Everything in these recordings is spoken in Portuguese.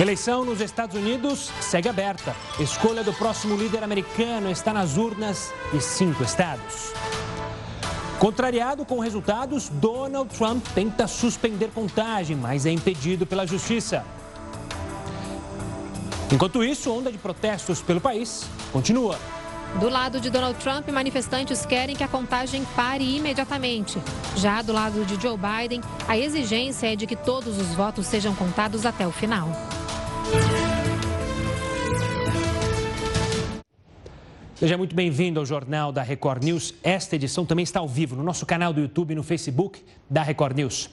Eleição nos Estados Unidos segue aberta. Escolha do próximo líder americano está nas urnas de cinco estados. Contrariado com resultados, Donald Trump tenta suspender contagem, mas é impedido pela justiça. Enquanto isso, onda de protestos pelo país continua. Do lado de Donald Trump, manifestantes querem que a contagem pare imediatamente. Já do lado de Joe Biden, a exigência é de que todos os votos sejam contados até o final. Seja muito bem-vindo ao Jornal da Record News. Esta edição também está ao vivo no nosso canal do YouTube e no Facebook da Record News.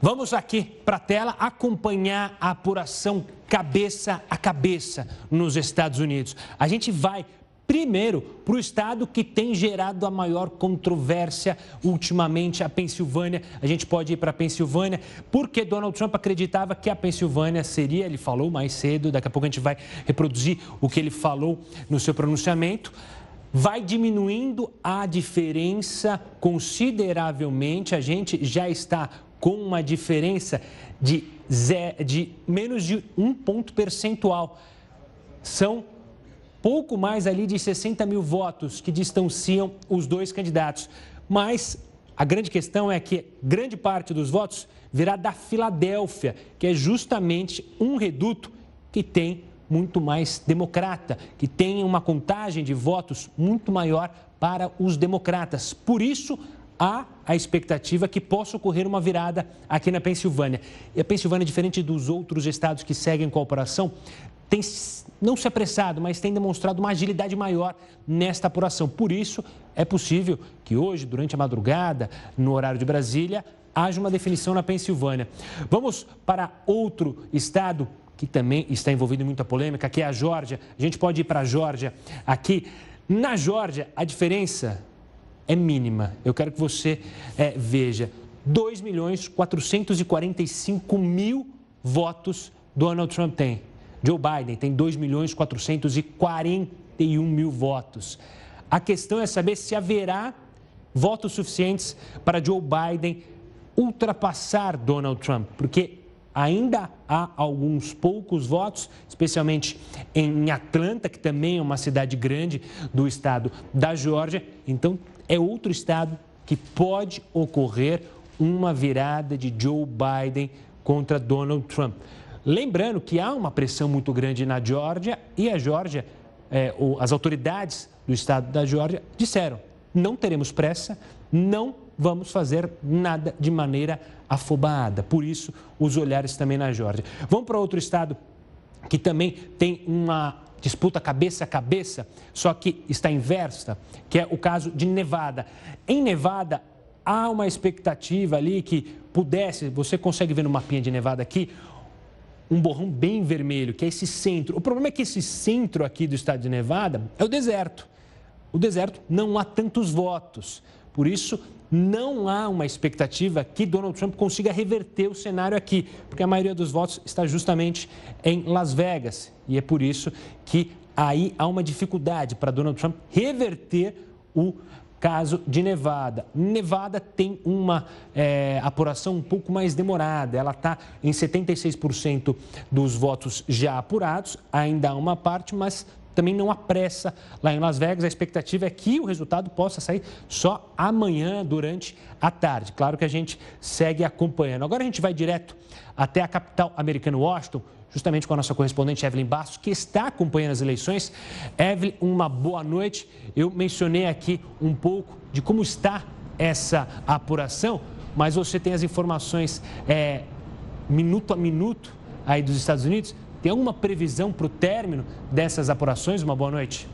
Vamos aqui para a tela acompanhar a apuração cabeça a cabeça nos Estados Unidos. A gente vai Primeiro, para o estado que tem gerado a maior controvérsia ultimamente, a Pensilvânia. A gente pode ir para a Pensilvânia, porque Donald Trump acreditava que a Pensilvânia seria, ele falou mais cedo, daqui a pouco a gente vai reproduzir o que ele falou no seu pronunciamento vai diminuindo a diferença consideravelmente. A gente já está com uma diferença de, de menos de um ponto percentual. São pouco mais ali de 60 mil votos que distanciam os dois candidatos. Mas a grande questão é que grande parte dos votos virá da Filadélfia, que é justamente um reduto que tem muito mais democrata, que tem uma contagem de votos muito maior para os democratas. Por isso, há a expectativa que possa ocorrer uma virada aqui na Pensilvânia. E a Pensilvânia, diferente dos outros estados que seguem com a operação, tem não se apressado, mas tem demonstrado uma agilidade maior nesta apuração. Por isso, é possível que hoje, durante a madrugada, no horário de Brasília, haja uma definição na Pensilvânia. Vamos para outro estado que também está envolvido em muita polêmica, que é a Geórgia. A gente pode ir para a Geórgia aqui. Na Geórgia, a diferença é mínima. Eu quero que você é, veja. 2 milhões 445 mil votos Donald Trump tem. Joe Biden tem 2 milhões 441 mil votos. A questão é saber se haverá votos suficientes para Joe Biden ultrapassar Donald Trump, porque ainda há alguns poucos votos, especialmente em Atlanta, que também é uma cidade grande do estado da Geórgia. Então, é outro estado que pode ocorrer uma virada de Joe Biden contra Donald Trump. Lembrando que há uma pressão muito grande na Geórgia e a Geórgia, é, as autoridades do estado da Geórgia disseram: não teremos pressa, não vamos fazer nada de maneira afobada. Por isso, os olhares também na Geórgia. Vamos para outro estado que também tem uma disputa cabeça a cabeça, só que está inversa, que é o caso de Nevada. Em Nevada, há uma expectativa ali que pudesse, você consegue ver no mapinha de Nevada aqui, um borrão bem vermelho, que é esse centro. O problema é que esse centro aqui do estado de Nevada é o deserto. O deserto não há tantos votos. Por isso, não há uma expectativa que Donald Trump consiga reverter o cenário aqui, porque a maioria dos votos está justamente em Las Vegas. E é por isso que aí há uma dificuldade para Donald Trump reverter o caso de Nevada. Nevada tem uma é, apuração um pouco mais demorada, ela está em 76% dos votos já apurados, ainda há uma parte, mas também não há pressa lá em Las Vegas. A expectativa é que o resultado possa sair só amanhã, durante a tarde. Claro que a gente segue acompanhando. Agora a gente vai direto até a capital americana, Washington, justamente com a nossa correspondente Evelyn Bastos, que está acompanhando as eleições. Evelyn, uma boa noite. Eu mencionei aqui um pouco de como está essa apuração, mas você tem as informações é, minuto a minuto aí dos Estados Unidos. Tem alguma previsão para o término dessas apurações? Uma boa noite.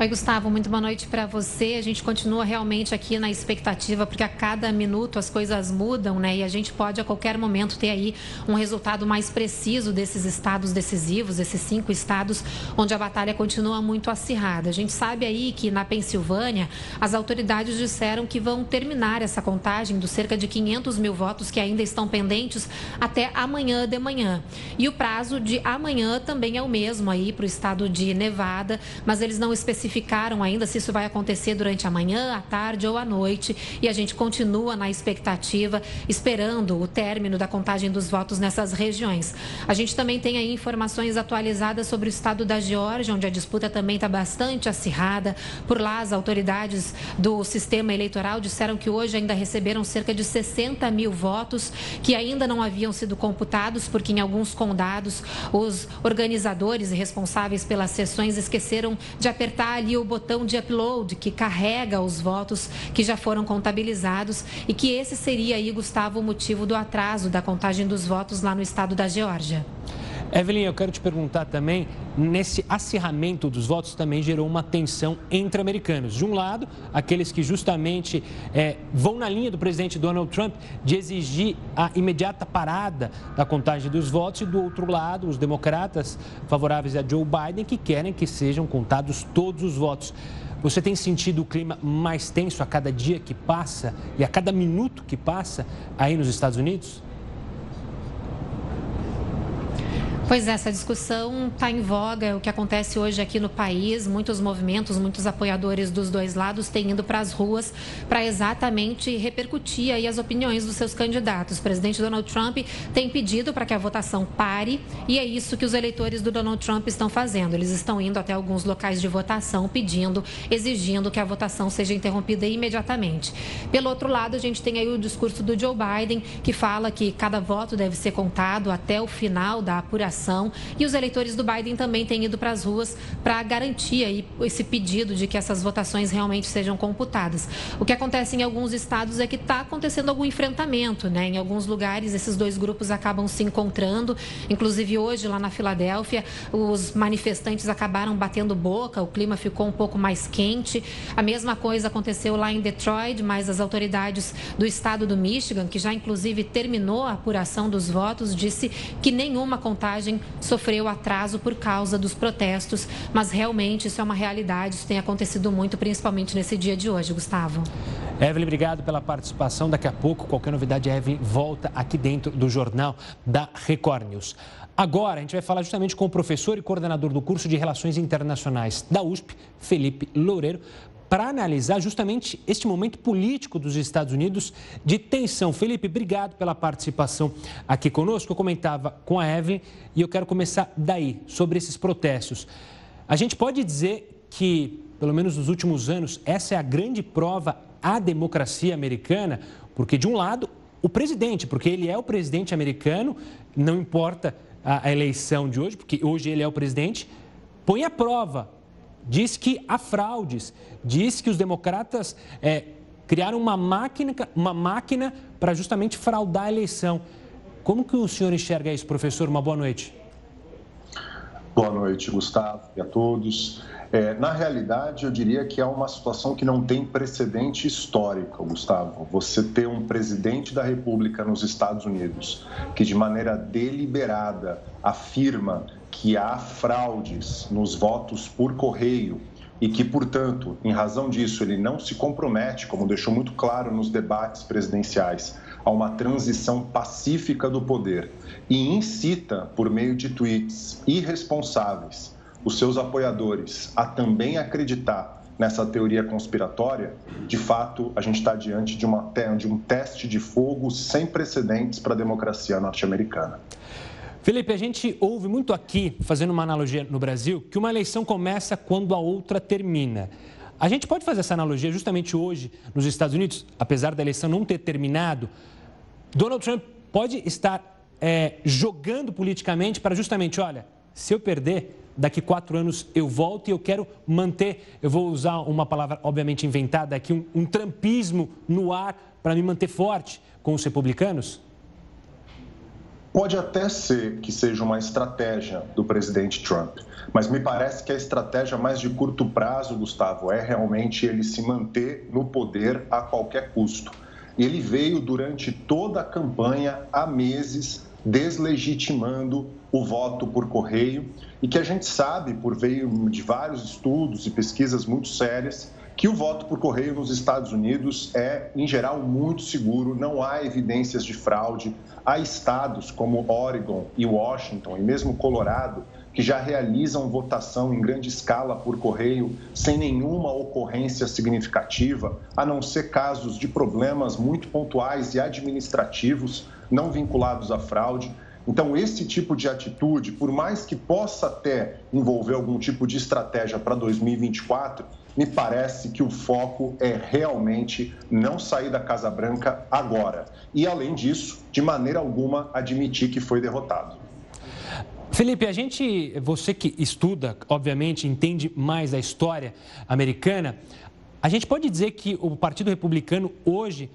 Oi, Gustavo, muito boa noite para você. A gente continua realmente aqui na expectativa, porque a cada minuto as coisas mudam, né? E a gente pode a qualquer momento ter aí um resultado mais preciso desses estados decisivos, esses cinco estados onde a batalha continua muito acirrada. A gente sabe aí que na Pensilvânia as autoridades disseram que vão terminar essa contagem dos cerca de 500 mil votos que ainda estão pendentes até amanhã de manhã. E o prazo de amanhã também é o mesmo aí para o estado de Nevada, mas eles não especificam especificaram ainda se isso vai acontecer durante a manhã, a tarde ou a noite. E a gente continua na expectativa, esperando o término da contagem dos votos nessas regiões. A gente também tem aí informações atualizadas sobre o estado da Geórgia, onde a disputa também está bastante acirrada. Por lá, as autoridades do sistema eleitoral disseram que hoje ainda receberam cerca de 60 mil votos que ainda não haviam sido computados, porque em alguns condados os organizadores e responsáveis pelas sessões esqueceram de apertar ali o botão de upload que carrega os votos que já foram contabilizados e que esse seria aí, Gustavo, o motivo do atraso da contagem dos votos lá no estado da Geórgia. Evelyn, eu quero te perguntar também, nesse acirramento dos votos também gerou uma tensão entre americanos. De um lado, aqueles que justamente é, vão na linha do presidente Donald Trump de exigir a imediata parada da contagem dos votos, e do outro lado, os democratas favoráveis a Joe Biden, que querem que sejam contados todos os votos. Você tem sentido o clima mais tenso a cada dia que passa e a cada minuto que passa aí nos Estados Unidos? Pois é, essa discussão está em voga, é o que acontece hoje aqui no país. Muitos movimentos, muitos apoiadores dos dois lados têm ido para as ruas para exatamente repercutir aí as opiniões dos seus candidatos. O presidente Donald Trump tem pedido para que a votação pare e é isso que os eleitores do Donald Trump estão fazendo. Eles estão indo até alguns locais de votação pedindo, exigindo que a votação seja interrompida imediatamente. Pelo outro lado, a gente tem aí o discurso do Joe Biden, que fala que cada voto deve ser contado até o final da apuração e os eleitores do Biden também têm ido para as ruas para garantir aí esse pedido de que essas votações realmente sejam computadas. O que acontece em alguns estados é que está acontecendo algum enfrentamento, né? Em alguns lugares esses dois grupos acabam se encontrando. Inclusive hoje lá na Filadélfia, os manifestantes acabaram batendo boca, o clima ficou um pouco mais quente. A mesma coisa aconteceu lá em Detroit, mas as autoridades do estado do Michigan, que já inclusive terminou a apuração dos votos, disse que nenhuma contagem viagem sofreu atraso por causa dos protestos, mas realmente isso é uma realidade, isso tem acontecido muito, principalmente nesse dia de hoje, Gustavo. Evelyn, obrigado pela participação. Daqui a pouco, qualquer novidade, Evelyn volta aqui dentro do jornal da Record News. Agora, a gente vai falar justamente com o professor e coordenador do curso de Relações Internacionais da USP, Felipe Loureiro, para analisar justamente este momento político dos Estados Unidos de tensão. Felipe, obrigado pela participação aqui conosco. Eu comentava com a Evelyn e eu quero começar daí, sobre esses protestos. A gente pode dizer que, pelo menos nos últimos anos, essa é a grande prova à democracia americana, porque, de um lado, o presidente, porque ele é o presidente americano, não importa a eleição de hoje, porque hoje ele é o presidente, põe à prova diz que há fraudes, diz que os democratas é, criaram uma máquina, uma máquina para justamente fraudar a eleição. Como que o senhor enxerga isso, professor? Uma boa noite. Boa noite, Gustavo, e a todos. É, na realidade, eu diria que é uma situação que não tem precedente histórico, Gustavo. Você ter um presidente da República nos Estados Unidos que, de maneira deliberada, afirma que há fraudes nos votos por correio e que, portanto, em razão disso, ele não se compromete, como deixou muito claro nos debates presidenciais, a uma transição pacífica do poder e incita, por meio de tweets irresponsáveis, os seus apoiadores a também acreditar nessa teoria conspiratória, de fato, a gente está diante de, uma, de um teste de fogo sem precedentes para a democracia norte-americana. Felipe, a gente ouve muito aqui, fazendo uma analogia no Brasil, que uma eleição começa quando a outra termina. A gente pode fazer essa analogia justamente hoje nos Estados Unidos, apesar da eleição não ter terminado. Donald Trump pode estar é, jogando politicamente para justamente, olha, se eu perder, daqui quatro anos eu volto e eu quero manter, eu vou usar uma palavra obviamente inventada aqui, um, um trampismo no ar para me manter forte com os republicanos? Pode até ser que seja uma estratégia do presidente Trump, mas me parece que a estratégia mais de curto prazo, Gustavo, é realmente ele se manter no poder a qualquer custo. Ele veio durante toda a campanha há meses deslegitimando o voto por correio e que a gente sabe, por veio de vários estudos e pesquisas muito sérias, que o voto por correio nos Estados Unidos é, em geral, muito seguro, não há evidências de fraude. Há estados como Oregon e Washington, e mesmo Colorado, que já realizam votação em grande escala por correio sem nenhuma ocorrência significativa, a não ser casos de problemas muito pontuais e administrativos não vinculados à fraude. Então, esse tipo de atitude, por mais que possa até envolver algum tipo de estratégia para 2024, me parece que o foco é realmente não sair da Casa Branca agora. E, além disso, de maneira alguma, admitir que foi derrotado. Felipe, a gente, você que estuda, obviamente, entende mais da história americana, a gente pode dizer que o Partido Republicano hoje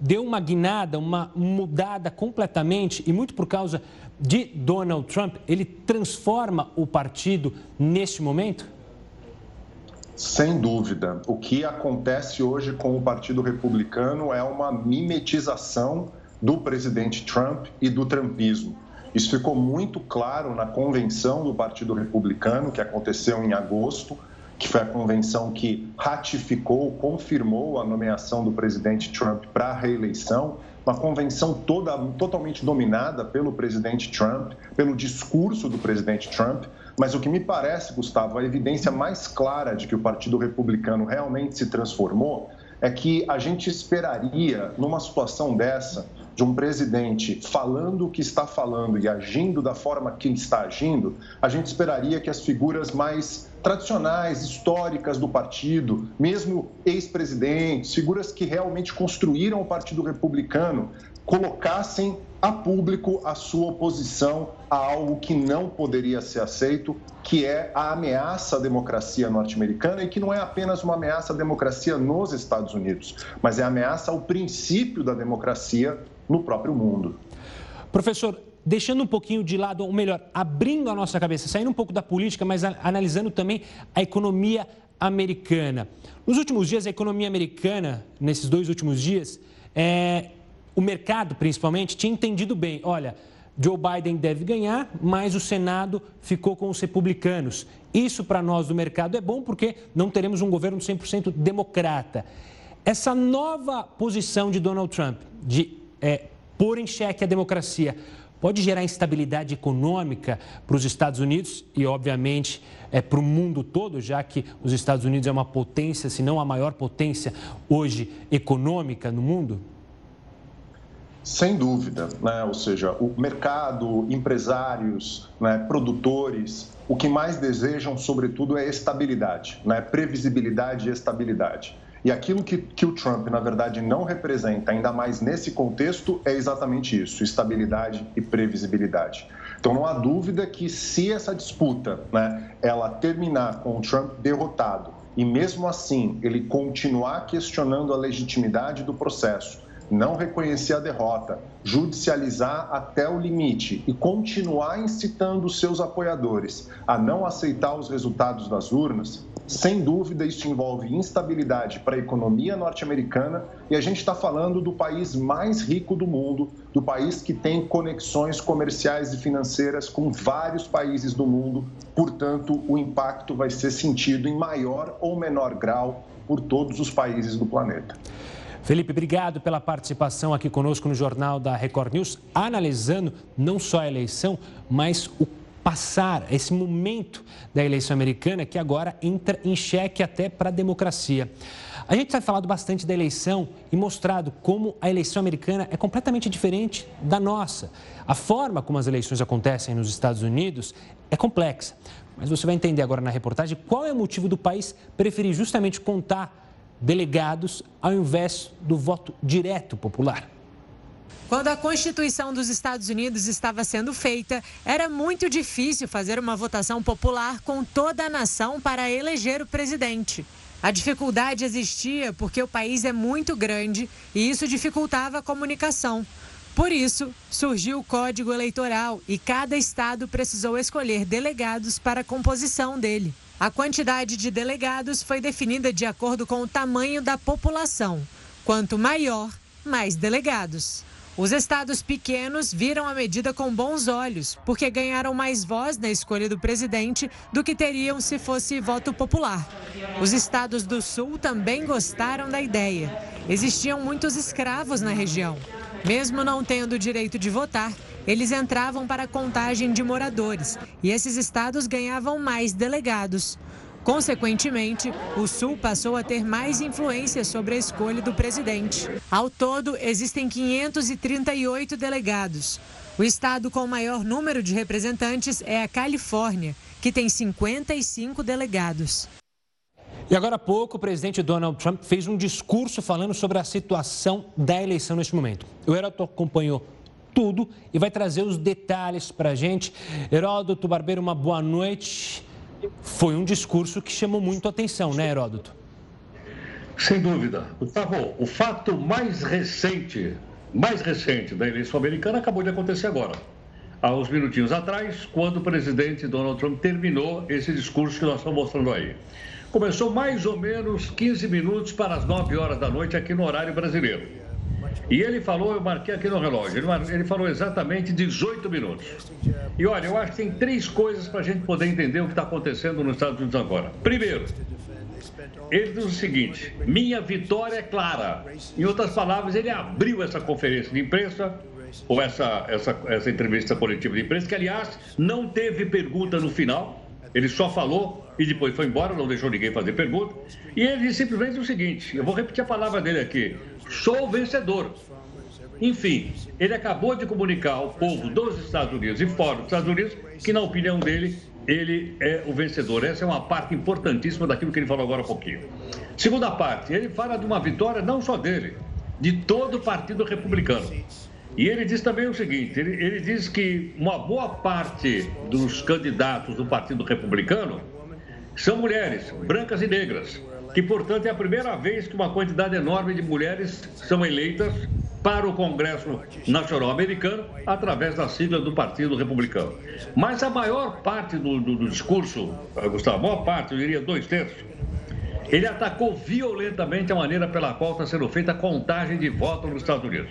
deu uma guinada, uma mudada completamente e muito por causa de Donald Trump, ele transforma o partido neste momento? Sem dúvida. O que acontece hoje com o Partido Republicano é uma mimetização do presidente Trump e do trumpismo. Isso ficou muito claro na convenção do Partido Republicano, que aconteceu em agosto, que foi a convenção que ratificou, confirmou a nomeação do presidente Trump para a reeleição. Uma convenção toda, totalmente dominada pelo presidente Trump, pelo discurso do presidente Trump. Mas o que me parece, Gustavo, a evidência mais clara de que o Partido Republicano realmente se transformou é que a gente esperaria, numa situação dessa, de um presidente falando o que está falando e agindo da forma que está agindo, a gente esperaria que as figuras mais tradicionais, históricas do partido, mesmo ex-presidentes, figuras que realmente construíram o Partido Republicano, colocassem a público a sua oposição a algo que não poderia ser aceito, que é a ameaça à democracia norte-americana e que não é apenas uma ameaça à democracia nos Estados Unidos, mas é ameaça ao princípio da democracia no próprio mundo. Professor, deixando um pouquinho de lado, ou melhor, abrindo a nossa cabeça, saindo um pouco da política, mas analisando também a economia americana. Nos últimos dias, a economia americana, nesses dois últimos dias, é, o mercado, principalmente, tinha entendido bem: olha, Joe Biden deve ganhar, mas o Senado ficou com os republicanos. Isso, para nós do mercado, é bom porque não teremos um governo 100% democrata. Essa nova posição de Donald Trump de é, pôr em xeque a democracia pode gerar instabilidade econômica para os Estados Unidos e, obviamente, é, para o mundo todo, já que os Estados Unidos é uma potência, se não a maior potência hoje econômica no mundo? Sem dúvida, né? ou seja, o mercado, empresários, né? produtores, o que mais desejam, sobretudo, é estabilidade, né? previsibilidade e estabilidade. E aquilo que, que o Trump, na verdade, não representa, ainda mais nesse contexto, é exatamente isso: estabilidade e previsibilidade. Então, não há dúvida que se essa disputa né, ela terminar com o Trump derrotado e mesmo assim ele continuar questionando a legitimidade do processo, não reconhecer a derrota, judicializar até o limite e continuar incitando seus apoiadores a não aceitar os resultados das urnas, sem dúvida, isso envolve instabilidade para a economia norte-americana e a gente está falando do país mais rico do mundo, do país que tem conexões comerciais e financeiras com vários países do mundo. Portanto, o impacto vai ser sentido em maior ou menor grau por todos os países do planeta. Felipe, obrigado pela participação aqui conosco no Jornal da Record News, analisando não só a eleição, mas o passar esse momento da eleição americana que agora entra em xeque até para a democracia. A gente tem falado bastante da eleição e mostrado como a eleição americana é completamente diferente da nossa. A forma como as eleições acontecem nos Estados Unidos é complexa. Mas você vai entender agora na reportagem qual é o motivo do país preferir justamente contar delegados ao invés do voto direto popular. Quando a Constituição dos Estados Unidos estava sendo feita, era muito difícil fazer uma votação popular com toda a nação para eleger o presidente. A dificuldade existia porque o país é muito grande e isso dificultava a comunicação. Por isso, surgiu o Código Eleitoral e cada estado precisou escolher delegados para a composição dele. A quantidade de delegados foi definida de acordo com o tamanho da população. Quanto maior, mais delegados. Os estados pequenos viram a medida com bons olhos, porque ganharam mais voz na escolha do presidente do que teriam se fosse voto popular. Os estados do sul também gostaram da ideia. Existiam muitos escravos na região. Mesmo não tendo o direito de votar, eles entravam para a contagem de moradores e esses estados ganhavam mais delegados. Consequentemente, o Sul passou a ter mais influência sobre a escolha do presidente. Ao todo, existem 538 delegados. O estado com o maior número de representantes é a Califórnia, que tem 55 delegados. E agora há pouco, o presidente Donald Trump fez um discurso falando sobre a situação da eleição neste momento. O Heródoto acompanhou tudo e vai trazer os detalhes para a gente. Heródoto Barbeiro, uma boa noite. Foi um discurso que chamou muito a atenção, né, Heródoto? Sem dúvida. O fato mais recente, mais recente da eleição americana acabou de acontecer agora. Há uns minutinhos atrás, quando o presidente Donald Trump terminou esse discurso que nós estamos mostrando aí. Começou mais ou menos 15 minutos para as 9 horas da noite aqui no horário brasileiro. E ele falou, eu marquei aqui no relógio, ele falou exatamente 18 minutos. E olha, eu acho que tem três coisas para a gente poder entender o que está acontecendo nos Estados Unidos agora. Primeiro, ele diz o seguinte: minha vitória é clara. Em outras palavras, ele abriu essa conferência de imprensa, ou essa, essa, essa entrevista coletiva de imprensa, que aliás não teve pergunta no final, ele só falou e depois foi embora, não deixou ninguém fazer pergunta. E ele simplesmente o seguinte: eu vou repetir a palavra dele aqui sou vencedor. Enfim, ele acabou de comunicar ao povo dos Estados Unidos e fora dos Estados Unidos que, na opinião dele, ele é o vencedor. Essa é uma parte importantíssima daquilo que ele falou agora há pouquinho. Segunda parte, ele fala de uma vitória não só dele, de todo o Partido Republicano. E ele diz também o seguinte: ele, ele diz que uma boa parte dos candidatos do Partido Republicano são mulheres, brancas e negras que, portanto, é a primeira vez que uma quantidade enorme de mulheres são eleitas para o Congresso Nacional Americano através da sigla do Partido Republicano. Mas a maior parte do, do, do discurso, eh, Gustavo, a maior parte, eu diria dois terços, ele atacou violentamente a maneira pela qual está sendo feita a contagem de votos nos Estados Unidos.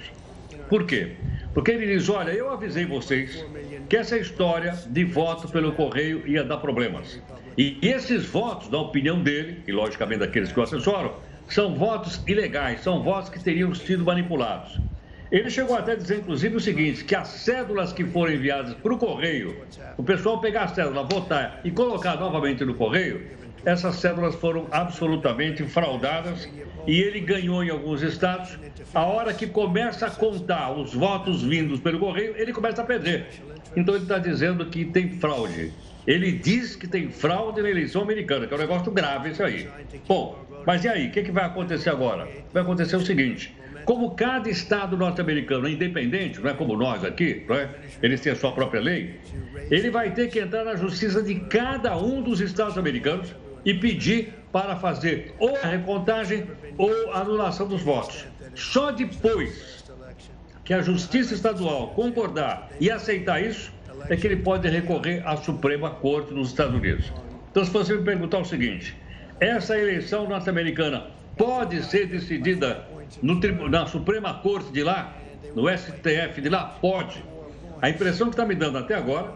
Por quê? Porque ele diz: olha, eu avisei vocês que essa história de voto pelo correio ia dar problemas. E esses votos, na opinião dele, e logicamente daqueles que o assessoram, são votos ilegais, são votos que teriam sido manipulados. Ele chegou até a dizer, inclusive, o seguinte: que as cédulas que foram enviadas para o correio, o pessoal pegar a cédula, votar e colocar novamente no correio, essas cédulas foram absolutamente fraudadas e ele ganhou em alguns estados. A hora que começa a contar os votos vindos pelo correio, ele começa a perder. Então ele está dizendo que tem fraude. Ele diz que tem fraude na eleição americana, que é um negócio grave isso aí. Bom, mas e aí? O que, que vai acontecer agora? Vai acontecer o seguinte: como cada estado norte-americano é independente, não é como nós aqui, não é? eles têm a sua própria lei, ele vai ter que entrar na justiça de cada um dos estados americanos e pedir para fazer ou a recontagem ou a anulação dos votos. Só depois que a justiça estadual concordar e aceitar isso, é que ele pode recorrer à Suprema Corte dos Estados Unidos. Então, se você me perguntar o seguinte: essa eleição norte-americana pode ser decidida no, na Suprema Corte de lá, no STF de lá? Pode. A impressão que está me dando até agora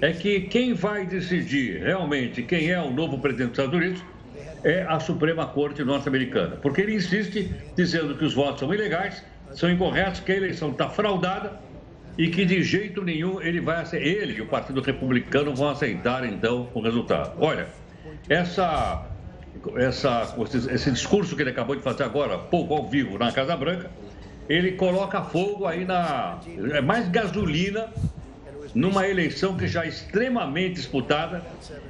é que quem vai decidir realmente quem é o novo presidente dos Estados Unidos é a Suprema Corte norte-americana. Porque ele insiste dizendo que os votos são ilegais, são incorretos, que a eleição está fraudada e que de jeito nenhum ele vai ele e o Partido Republicano vão aceitar então o resultado. Olha, essa, essa, esse discurso que ele acabou de fazer agora, pouco ao vivo na Casa Branca, ele coloca fogo aí na é mais gasolina numa eleição que já é extremamente disputada.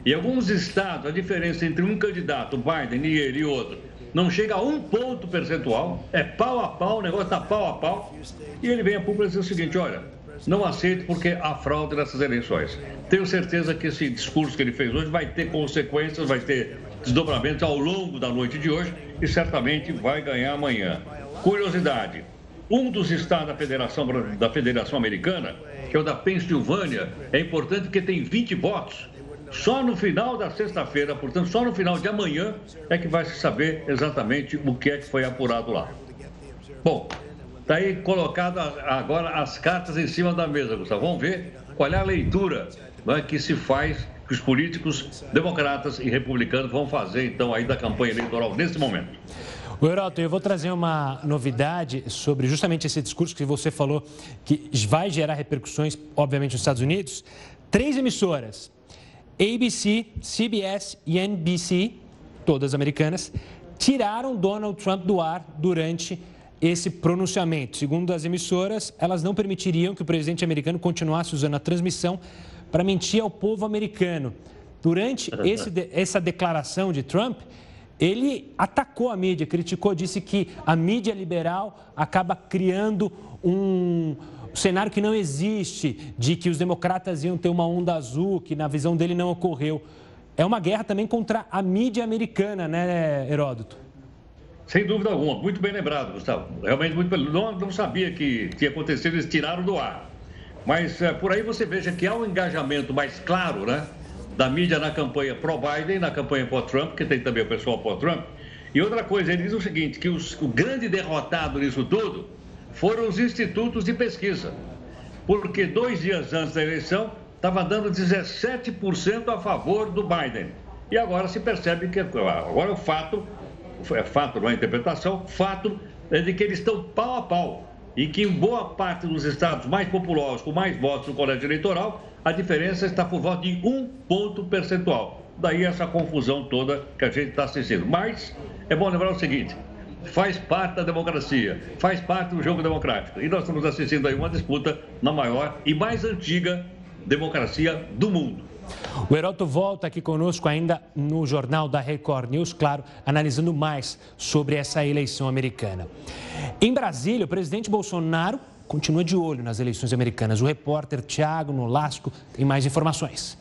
Em alguns estados, a diferença entre um candidato, Biden e ele e outro, não chega a um ponto percentual, é pau a pau, o negócio está pau a pau. E ele vem a público dizer o seguinte: olha, não aceito porque há fraude nessas eleições. Tenho certeza que esse discurso que ele fez hoje vai ter consequências, vai ter desdobramentos ao longo da noite de hoje e certamente vai ganhar amanhã. Curiosidade: um dos estados da Federação, da Federação Americana, que é o da Pensilvânia, é importante porque tem 20 votos. Só no final da sexta-feira, portanto, só no final de amanhã, é que vai se saber exatamente o que é que foi apurado lá. Bom, Está aí colocado agora as cartas em cima da mesa, Gustavo. Vamos ver qual é a leitura né, que se faz, que os políticos democratas e republicanos vão fazer, então, aí da campanha eleitoral nesse momento. O Heroto, eu vou trazer uma novidade sobre justamente esse discurso que você falou que vai gerar repercussões, obviamente, nos Estados Unidos. Três emissoras, ABC, CBS e NBC, todas americanas, tiraram Donald Trump do ar durante esse pronunciamento. Segundo as emissoras, elas não permitiriam que o presidente americano continuasse usando a transmissão para mentir ao povo americano. Durante esse, essa declaração de Trump, ele atacou a mídia, criticou, disse que a mídia liberal acaba criando um cenário que não existe, de que os democratas iam ter uma onda azul, que na visão dele não ocorreu. É uma guerra também contra a mídia americana, né, Heródoto? Sem dúvida alguma, muito bem lembrado, Gustavo. Realmente muito bem. Não, não sabia que tinha acontecido, eles tiraram do ar. Mas é, por aí você veja que há um engajamento mais claro, né? Da mídia na campanha pró-Biden, na campanha pró-Trump, que tem também o pessoal pró-Trump. E outra coisa, ele diz o seguinte, que os, o grande derrotado nisso tudo foram os institutos de pesquisa. Porque dois dias antes da eleição, estava dando 17% a favor do Biden. E agora se percebe que agora o fato, é fato, não é interpretação, fato é de que eles estão pau a pau. E que em boa parte dos estados mais populosos, com mais votos no colégio eleitoral, a diferença está por volta de um ponto percentual. Daí essa confusão toda que a gente está assistindo. Mas é bom lembrar o seguinte: faz parte da democracia, faz parte do jogo democrático. E nós estamos assistindo aí uma disputa na maior e mais antiga democracia do mundo. O Heroto volta aqui conosco ainda no Jornal da Record News, claro, analisando mais sobre essa eleição americana. Em Brasília, o presidente Bolsonaro continua de olho nas eleições americanas. O repórter Tiago Nolasco tem mais informações.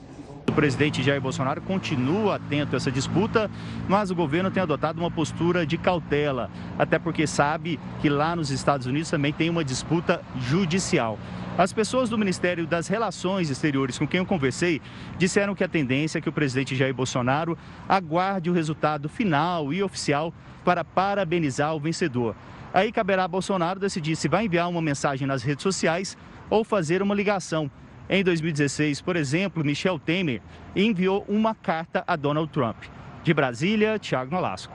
O presidente Jair Bolsonaro continua atento a essa disputa, mas o governo tem adotado uma postura de cautela, até porque sabe que lá nos Estados Unidos também tem uma disputa judicial. As pessoas do Ministério das Relações Exteriores com quem eu conversei disseram que a tendência é que o presidente Jair Bolsonaro aguarde o resultado final e oficial para parabenizar o vencedor. Aí caberá a Bolsonaro decidir se vai enviar uma mensagem nas redes sociais ou fazer uma ligação. Em 2016, por exemplo, Michel Temer enviou uma carta a Donald Trump. De Brasília, Tiago Nolasco.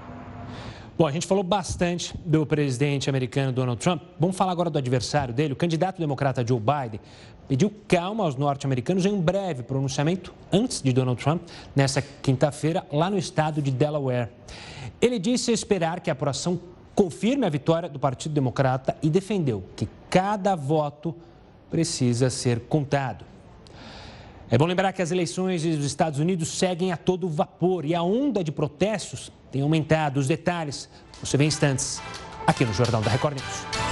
Bom, a gente falou bastante do presidente americano Donald Trump. Vamos falar agora do adversário dele. O candidato democrata Joe Biden pediu calma aos norte-americanos em um breve pronunciamento antes de Donald Trump, nessa quinta-feira, lá no estado de Delaware. Ele disse esperar que a apuração confirme a vitória do Partido Democrata e defendeu que cada voto precisa ser contado. É bom lembrar que as eleições dos Estados Unidos seguem a todo vapor e a onda de protestos tem aumentado. Os detalhes você vê em instantes aqui no Jornal da Record News.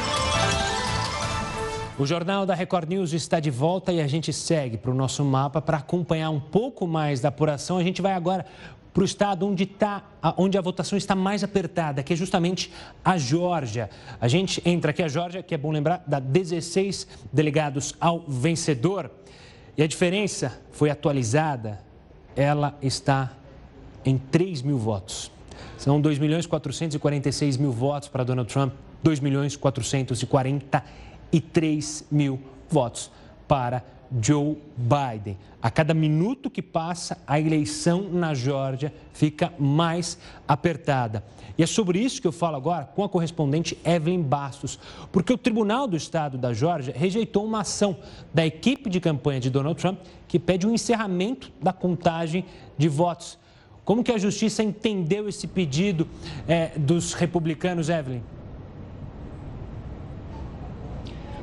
O Jornal da Record News está de volta e a gente segue para o nosso mapa para acompanhar um pouco mais da apuração. A gente vai agora para o estado onde, tá, onde a votação está mais apertada, que é justamente a Geórgia. A gente entra aqui, a Geórgia, que é bom lembrar, dá 16 delegados ao vencedor. E a diferença foi atualizada, ela está em 3 mil votos. São 2 milhões 446 mil votos para Donald Trump, 2 milhões 443 mil votos para Joe Biden. A cada minuto que passa, a eleição na Geórgia fica mais apertada. E é sobre isso que eu falo agora com a correspondente Evelyn Bastos, porque o Tribunal do Estado da Geórgia rejeitou uma ação da equipe de campanha de Donald Trump que pede o um encerramento da contagem de votos. Como que a justiça entendeu esse pedido é, dos republicanos, Evelyn?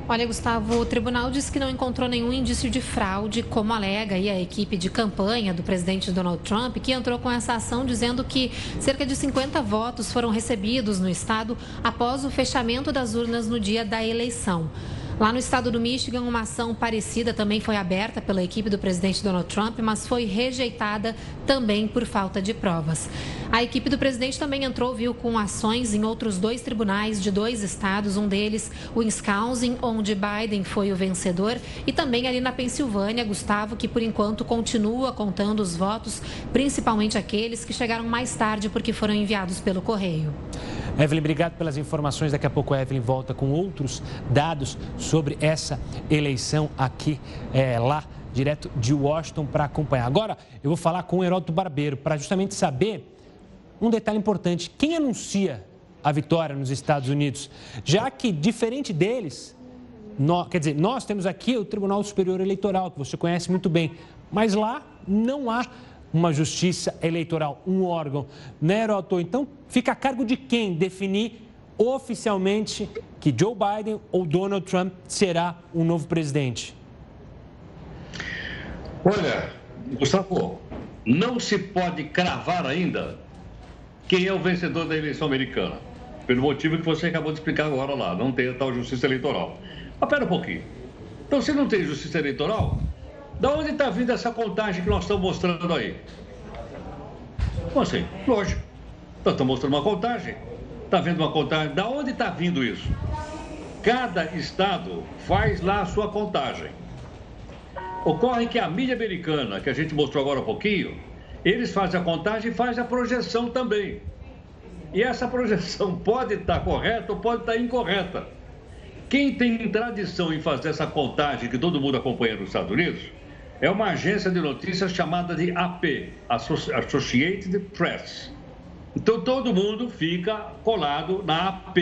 Olha, Gustavo, o tribunal disse que não encontrou nenhum indício de fraude, como alega a equipe de campanha do presidente Donald Trump, que entrou com essa ação dizendo que cerca de 50 votos foram recebidos no estado após o fechamento das urnas no dia da eleição. Lá no estado do Michigan, uma ação parecida também foi aberta pela equipe do presidente Donald Trump, mas foi rejeitada também por falta de provas. A equipe do presidente também entrou, viu, com ações em outros dois tribunais de dois estados, um deles o Wisconsin, onde Biden foi o vencedor, e também ali na Pensilvânia, Gustavo, que por enquanto continua contando os votos, principalmente aqueles que chegaram mais tarde porque foram enviados pelo correio. Evelyn, obrigado pelas informações. Daqui a pouco a Evelyn volta com outros dados sobre essa eleição aqui, é, lá, direto de Washington, para acompanhar. Agora, eu vou falar com o Heródoto Barbeiro para justamente saber um detalhe importante. Quem anuncia a vitória nos Estados Unidos, já que, diferente deles, quer dizer, nós temos aqui o Tribunal Superior Eleitoral, que você conhece muito bem, mas lá não há uma justiça eleitoral, um órgão, né, Heroto? Então, fica a cargo de quem definir oficialmente que Joe Biden ou Donald Trump será o um novo presidente? Olha, Gustavo, não se pode cravar ainda quem é o vencedor da eleição americana. Pelo motivo que você acabou de explicar agora lá, não tem a tal justiça eleitoral. Mas pera um pouquinho. Então, se não tem justiça eleitoral, da onde está vindo essa contagem que nós estamos mostrando aí? Como assim? Lógico. Nós estamos mostrando uma contagem. Está vendo uma contagem? Da onde está vindo isso? Cada estado faz lá a sua contagem. Ocorre que a mídia americana, que a gente mostrou agora um pouquinho, eles fazem a contagem e fazem a projeção também. E essa projeção pode estar correta ou pode estar incorreta. Quem tem tradição em fazer essa contagem que todo mundo acompanha nos Estados Unidos é uma agência de notícias chamada de AP, Associated Press. Então todo mundo fica colado na AP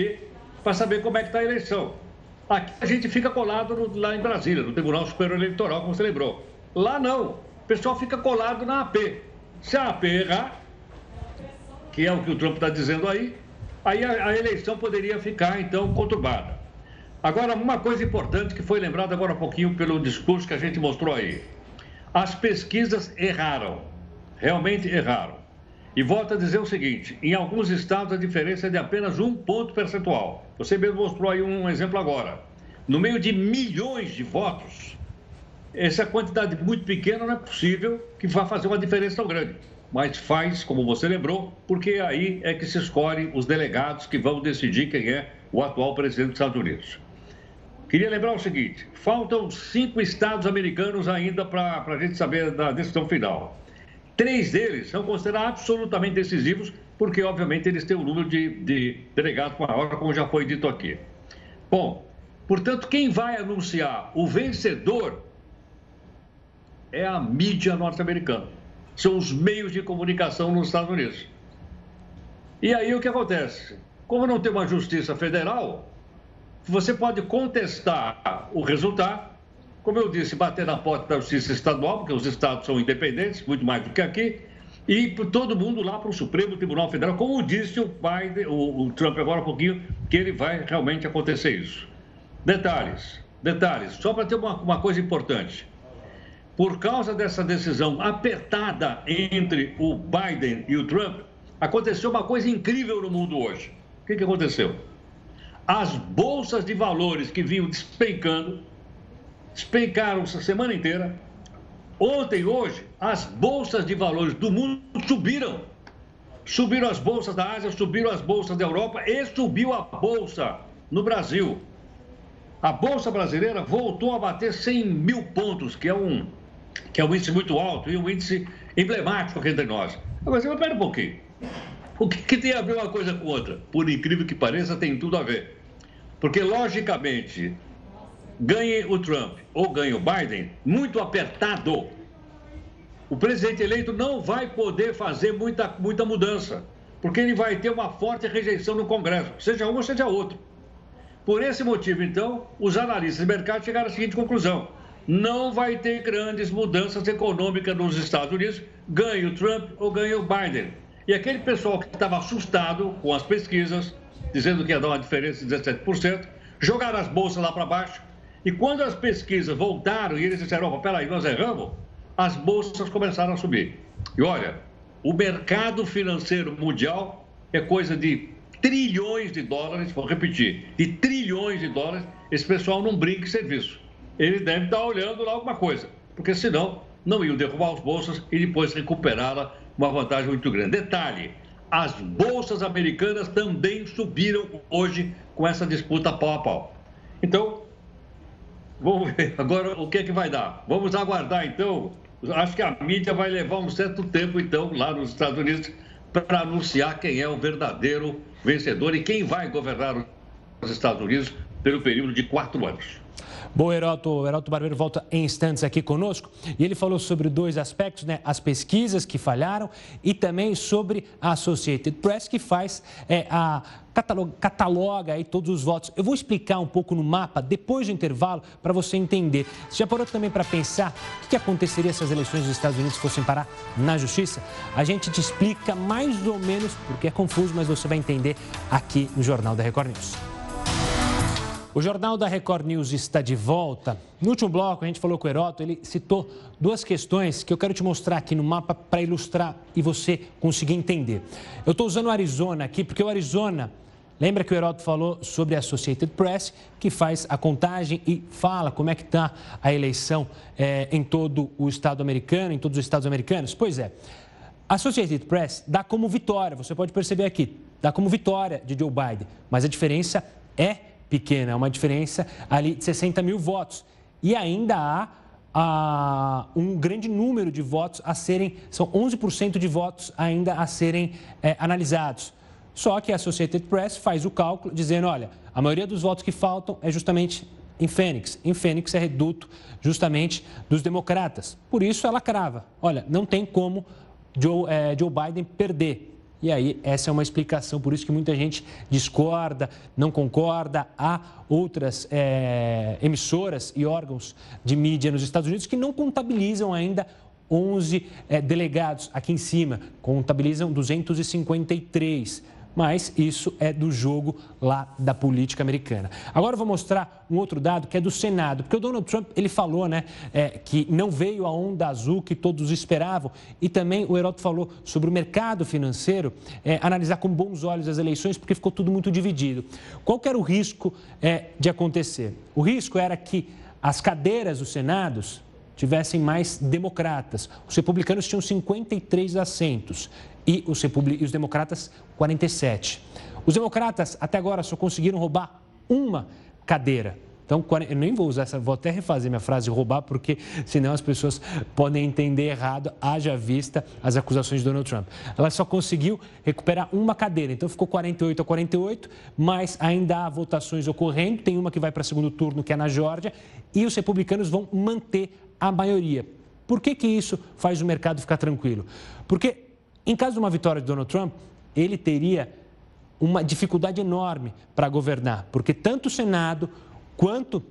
para saber como é que está a eleição. Aqui a gente fica colado no, lá em Brasília, no Tribunal Superior Eleitoral, como você lembrou. Lá não. O pessoal fica colado na AP. Se a AP errar, que é o que o Trump está dizendo aí, aí a, a, eleição poderia ficar, então, conturbada. Agora, uma coisa importante que foi lembrada agora há pouquinho pelo discurso que a gente mostrou aí. As pesquisas erraram. Realmente erraram. E volto a dizer o seguinte: em alguns estados a diferença é de apenas um ponto percentual. Você mesmo mostrou aí um exemplo agora. No meio de milhões de votos, essa quantidade muito pequena não é possível que vá fazer uma diferença tão grande. Mas faz, como você lembrou, porque aí é que se escolhe os delegados que vão decidir quem é o atual presidente dos Estados Unidos. Queria lembrar o seguinte: faltam cinco estados americanos ainda para a gente saber da decisão final. Três deles são considerados absolutamente decisivos, porque, obviamente, eles têm um número de, de delegados maior, como já foi dito aqui. Bom, portanto, quem vai anunciar o vencedor é a mídia norte-americana. São os meios de comunicação nos Estados Unidos. E aí o que acontece? Como não tem uma justiça federal, você pode contestar o resultado como eu disse, bater na porta da justiça estadual, porque os estados são independentes, muito mais do que aqui, e todo mundo lá para o Supremo Tribunal Federal, como disse o pai, o, o Trump agora há pouquinho, que ele vai realmente acontecer isso. Detalhes, detalhes, só para ter uma, uma coisa importante. Por causa dessa decisão apertada entre o Biden e o Trump, aconteceu uma coisa incrível no mundo hoje. O que, que aconteceu? As bolsas de valores que vinham despencando despencaram essa semana inteira. Ontem e hoje, as bolsas de valores do mundo subiram. Subiram as bolsas da Ásia, subiram as bolsas da Europa e subiu a bolsa no Brasil. A bolsa brasileira voltou a bater 100 mil pontos, que é um, que é um índice muito alto e um índice emblemático aqui entre nós. Você vai pera um pouquinho. O que, que tem a ver uma coisa com outra? Por incrível que pareça, tem tudo a ver. Porque, logicamente, ganhe o Trump ou ganhe o Biden, muito apertado, o presidente eleito não vai poder fazer muita, muita mudança, porque ele vai ter uma forte rejeição no Congresso, seja um ou seja outro. Por esse motivo, então, os analistas de mercado chegaram à seguinte conclusão: não vai ter grandes mudanças econômicas nos Estados Unidos, ganhe o Trump ou ganhe o Biden. E aquele pessoal que estava assustado com as pesquisas, dizendo que ia dar uma diferença de 17%, jogaram as bolsas lá para baixo e quando as pesquisas voltaram e eles disseram, opa, peraí, nós erramos, as bolsas começaram a subir. E olha, o mercado financeiro mundial é coisa de trilhões de dólares, vou repetir, de trilhões de dólares, esse pessoal não brinca em serviço. Ele deve estar olhando lá alguma coisa, porque senão não iam derrubar as bolsas e depois recuperá-la uma vantagem muito grande. Detalhe, as bolsas americanas também subiram hoje com essa disputa pau a pau. Então, Vamos ver agora o que é que vai dar. Vamos aguardar então. Acho que a mídia vai levar um certo tempo então lá nos Estados Unidos para anunciar quem é o verdadeiro vencedor e quem vai governar os Estados Unidos pelo período de quatro anos. Bom, Heroto, Heroto Barbeiro volta em instantes aqui conosco e ele falou sobre dois aspectos, né? As pesquisas que falharam e também sobre a Associated Press, que faz é, a cataloga, cataloga aí todos os votos. Eu vou explicar um pouco no mapa depois do intervalo para você entender. Você já parou também para pensar o que aconteceria se as eleições dos Estados Unidos fossem parar na justiça? A gente te explica mais ou menos, porque é confuso, mas você vai entender aqui no Jornal da Record News. O Jornal da Record News está de volta. No último bloco, a gente falou com o Heroto, ele citou duas questões que eu quero te mostrar aqui no mapa para ilustrar e você conseguir entender. Eu estou usando o Arizona aqui porque o Arizona, lembra que o Heroto falou sobre a Associated Press, que faz a contagem e fala como é que está a eleição é, em todo o estado americano, em todos os estados americanos? Pois é, a Associated Press dá como vitória, você pode perceber aqui, dá como vitória de Joe Biden, mas a diferença é pequena, é uma diferença ali de 60 mil votos. E ainda há, um grande número de votos a serem, são 11% de votos ainda a serem é, analisados. Só que a Associated Press faz o cálculo dizendo, olha, a maioria dos votos que faltam é justamente em Fênix. Em Fênix é reduto justamente dos democratas. Por isso ela crava, olha, não tem como Joe, é, Joe Biden perder. E aí, essa é uma explicação, por isso que muita gente discorda, não concorda. Há outras é, emissoras e órgãos de mídia nos Estados Unidos que não contabilizam ainda 11 é, delegados aqui em cima, contabilizam 253 mas isso é do jogo lá da política americana. Agora eu vou mostrar um outro dado que é do Senado, porque o Donald Trump ele falou, né, é, que não veio a onda azul que todos esperavam e também o Heroto falou sobre o mercado financeiro é, analisar com bons olhos as eleições porque ficou tudo muito dividido. Qual era o risco é, de acontecer? O risco era que as cadeiras dos senados tivessem mais democratas. Os republicanos tinham 53 assentos e os, e os democratas 47. Os democratas até agora só conseguiram roubar uma cadeira. Então, eu nem vou usar essa, vou até refazer minha frase roubar, porque senão as pessoas podem entender errado, haja vista as acusações de Donald Trump. Ela só conseguiu recuperar uma cadeira, então ficou 48 a 48, mas ainda há votações ocorrendo. Tem uma que vai para segundo turno, que é na Geórgia, e os republicanos vão manter a maioria. Por que, que isso faz o mercado ficar tranquilo? Porque em caso de uma vitória de Donald Trump, ele teria uma dificuldade enorme para governar, porque tanto o Senado quanto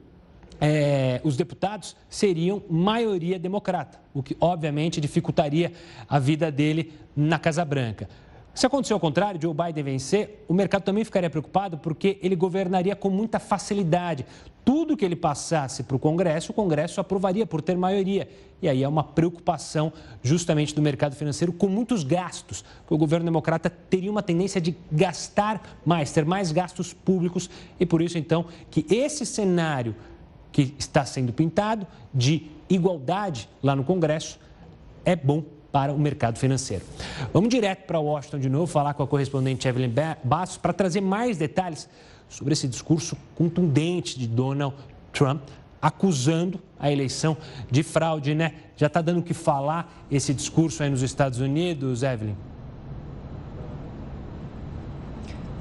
é, os deputados seriam maioria democrata, o que obviamente dificultaria a vida dele na Casa Branca. Se acontecer o contrário, Joe Biden vencer, o mercado também ficaria preocupado porque ele governaria com muita facilidade. Tudo que ele passasse para o Congresso, o Congresso aprovaria por ter maioria. E aí é uma preocupação justamente do mercado financeiro com muitos gastos. o governo democrata teria uma tendência de gastar mais, ter mais gastos públicos. E por isso, então, que esse cenário que está sendo pintado de igualdade lá no Congresso é bom para o mercado financeiro. Vamos direto para Washington de novo, falar com a correspondente Evelyn Bastos para trazer mais detalhes sobre esse discurso contundente de Donald Trump, acusando a eleição de fraude, né? Já está dando o que falar esse discurso aí nos Estados Unidos, Evelyn?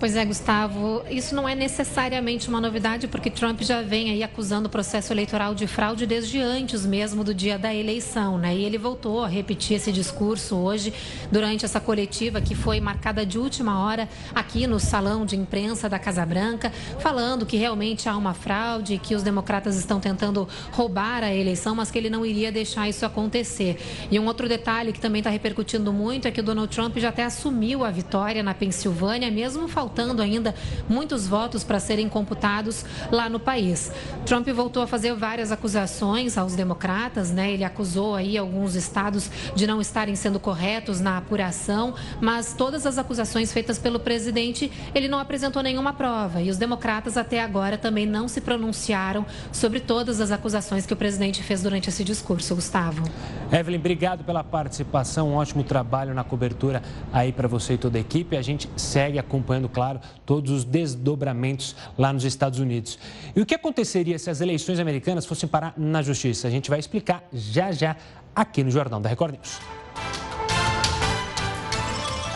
Pois é, Gustavo, isso não é necessariamente uma novidade, porque Trump já vem aí acusando o processo eleitoral de fraude desde antes mesmo do dia da eleição, né? E ele voltou a repetir esse discurso hoje durante essa coletiva que foi marcada de última hora aqui no salão de imprensa da Casa Branca, falando que realmente há uma fraude, que os democratas estão tentando roubar a eleição, mas que ele não iria deixar isso acontecer. E um outro detalhe que também está repercutindo muito é que o Donald Trump já até assumiu a vitória na Pensilvânia, mesmo faltando faltando ainda muitos votos para serem computados lá no país. Trump voltou a fazer várias acusações aos democratas, né? Ele acusou aí alguns estados de não estarem sendo corretos na apuração, mas todas as acusações feitas pelo presidente, ele não apresentou nenhuma prova. E os democratas até agora também não se pronunciaram sobre todas as acusações que o presidente fez durante esse discurso, Gustavo. Evelyn, obrigado pela participação, um ótimo trabalho na cobertura aí para você e toda a equipe. A gente segue acompanhando, claro claro, todos os desdobramentos lá nos Estados Unidos. E o que aconteceria se as eleições americanas fossem parar na justiça? A gente vai explicar já já aqui no Jornal da Record News.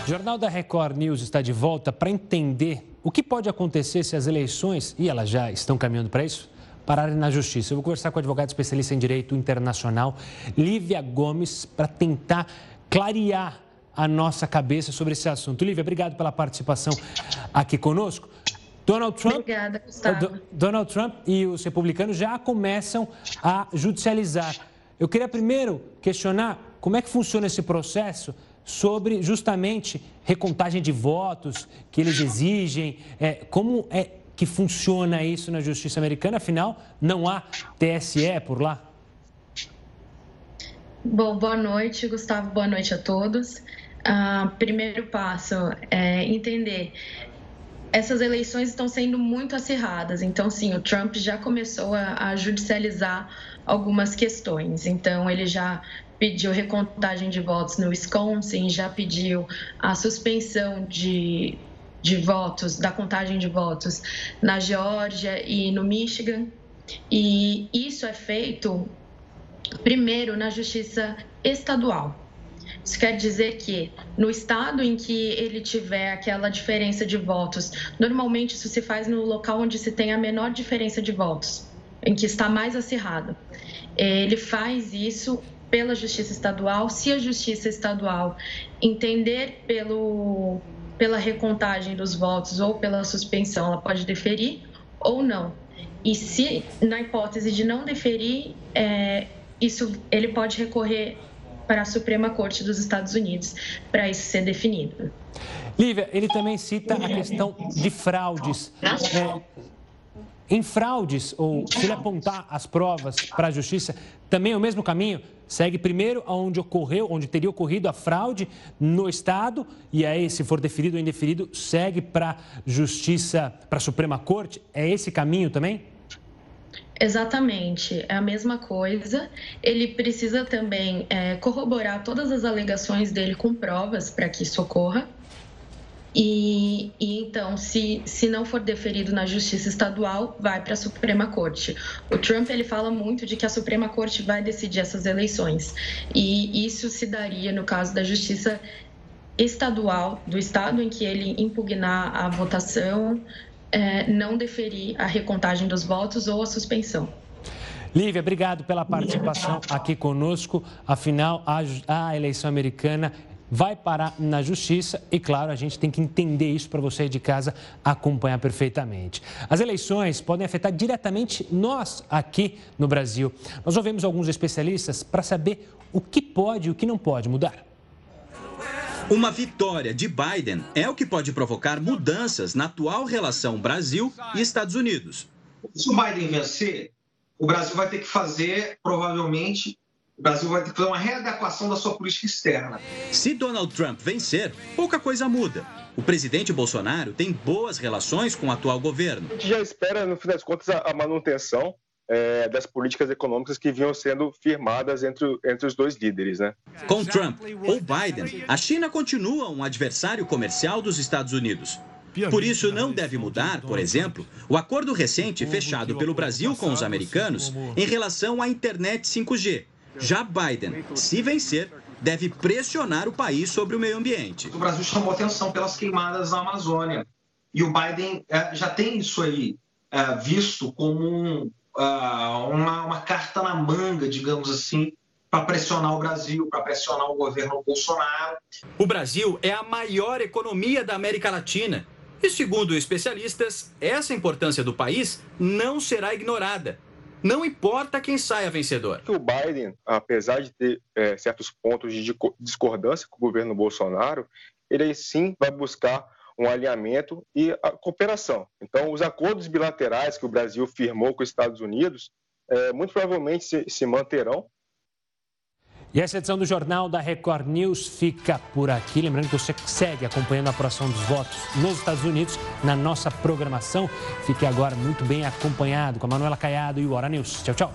O Jornal da Record News está de volta para entender o que pode acontecer se as eleições, e elas já estão caminhando para isso, pararem na justiça. Eu vou conversar com a advogada especialista em direito internacional, Lívia Gomes, para tentar clarear a nossa cabeça sobre esse assunto. Lívia, obrigado pela participação aqui conosco. Donald Trump, Obrigada, Gustavo. Donald Trump e os republicanos já começam a judicializar. Eu queria primeiro questionar como é que funciona esse processo sobre justamente recontagem de votos que eles exigem, é, como é que funciona isso na justiça americana, afinal, não há TSE por lá? Bom, boa noite, Gustavo, boa noite a todos. Uh, primeiro passo é entender essas eleições estão sendo muito acirradas. Então, sim, o Trump já começou a, a, judicializar algumas questões. Então, ele já pediu recontagem de votos no Wisconsin, já pediu a suspensão de, de votos, da contagem de votos na Geórgia e no Michigan. E isso é feito primeiro na justiça estadual. Isso quer dizer que no estado em que ele tiver aquela diferença de votos, normalmente isso se faz no local onde se tem a menor diferença de votos, em que está mais acirrado. Ele faz isso pela justiça estadual, se a justiça estadual entender pelo, pela recontagem dos votos ou pela suspensão, ela pode deferir ou não. E se, na hipótese de não deferir, é, isso ele pode recorrer para a Suprema Corte dos Estados Unidos para isso ser definido. Lívia, ele também cita a questão de fraudes. É, em fraudes, ou se ele apontar as provas para a justiça, também é o mesmo caminho? Segue primeiro aonde ocorreu, onde teria ocorrido a fraude no Estado, e aí, se for deferido ou indeferido, segue para a Justiça, para a Suprema Corte? É esse caminho também? Exatamente, é a mesma coisa. Ele precisa também é, corroborar todas as alegações dele com provas para que isso ocorra. E, e, então, se, se não for deferido na Justiça Estadual, vai para a Suprema Corte. O Trump ele fala muito de que a Suprema Corte vai decidir essas eleições. E isso se daria no caso da Justiça Estadual, do estado em que ele impugnar a votação é, não deferir a recontagem dos votos ou a suspensão. Lívia, obrigado pela participação aqui conosco. Afinal, a, a eleição americana vai parar na justiça e, claro, a gente tem que entender isso para você de casa acompanhar perfeitamente. As eleições podem afetar diretamente nós aqui no Brasil. Nós ouvimos alguns especialistas para saber o que pode e o que não pode mudar. Uma vitória de Biden é o que pode provocar mudanças na atual relação Brasil e Estados Unidos. Se o Biden vencer, o Brasil vai ter que fazer, provavelmente, o Brasil vai ter que fazer uma readequação da sua política externa. Se Donald Trump vencer, pouca coisa muda. O presidente Bolsonaro tem boas relações com o atual governo. A gente já espera, no fim das contas, a manutenção é, das políticas econômicas que vinham sendo firmadas entre, entre os dois líderes. Né? Com Trump ou Biden, a China continua um adversário comercial dos Estados Unidos. Por isso, não deve mudar, por exemplo, o acordo recente fechado pelo Brasil com os americanos em relação à internet 5G. Já Biden, se vencer, deve pressionar o país sobre o meio ambiente. O Brasil chamou atenção pelas queimadas na Amazônia. E o Biden é, já tem isso aí é, visto como um, uh, uma, uma carta na manga, digamos assim, para pressionar o Brasil, para pressionar o governo Bolsonaro. O Brasil é a maior economia da América Latina. E, segundo especialistas, essa importância do país não será ignorada. Não importa quem saia vencedor. O Biden, apesar de ter é, certos pontos de discordância com o governo Bolsonaro, ele sim vai buscar um alinhamento e a cooperação. Então, os acordos bilaterais que o Brasil firmou com os Estados Unidos, é, muito provavelmente se, se manterão. E essa edição do Jornal da Record News fica por aqui. Lembrando que você segue acompanhando a apuração dos votos nos Estados Unidos na nossa programação. Fique agora muito bem acompanhado com a Manuela Caiado e o Hora News. Tchau, tchau.